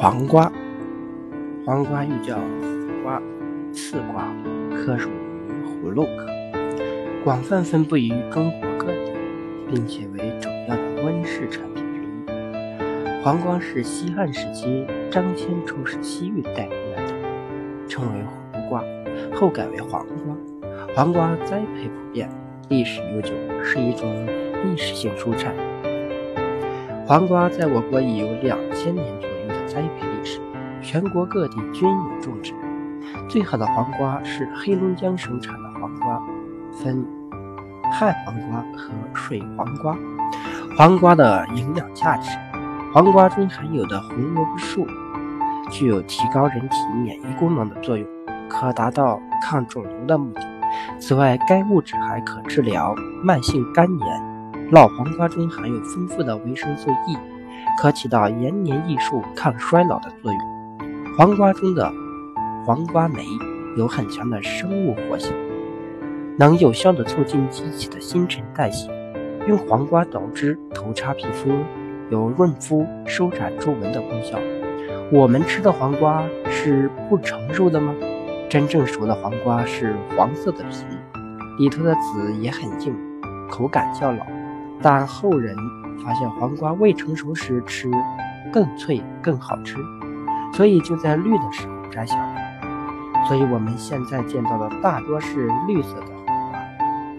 黄瓜，黄瓜又叫瓜、刺瓜，科属于葫芦科，广泛分布于中国各地，并且为主要的温室产品之一。黄瓜是西汉时期张骞出使西域带回来的，称为胡瓜，后改为黄瓜。黄瓜栽培普遍，历史悠久，是一种历史性蔬菜。黄瓜在我国已有两千年左右。栽培历史，全国各地均有种植。最好的黄瓜是黑龙江生产的黄瓜，分旱黄瓜和水黄瓜。黄瓜的营养价值，黄瓜中含有的红萝卜素具有提高人体免疫功能的作用，可达到抗肿瘤的目的。此外，该物质还可治疗慢性肝炎。老黄瓜中含有丰富的维生素 E。可起到延年益寿、抗衰老的作用。黄瓜中的黄瓜酶有很强的生物活性，能有效的促进机体的新陈代谢。用黄瓜捣汁涂擦皮肤，有润肤、收窄皱纹的功效。我们吃的黄瓜是不成熟的吗？真正熟的黄瓜是黄色的皮，里头的籽也很硬，口感较老。但后人。发现黄瓜未成熟时吃更脆更好吃，所以就在绿的时候摘下来。所以我们现在见到的大多是绿色的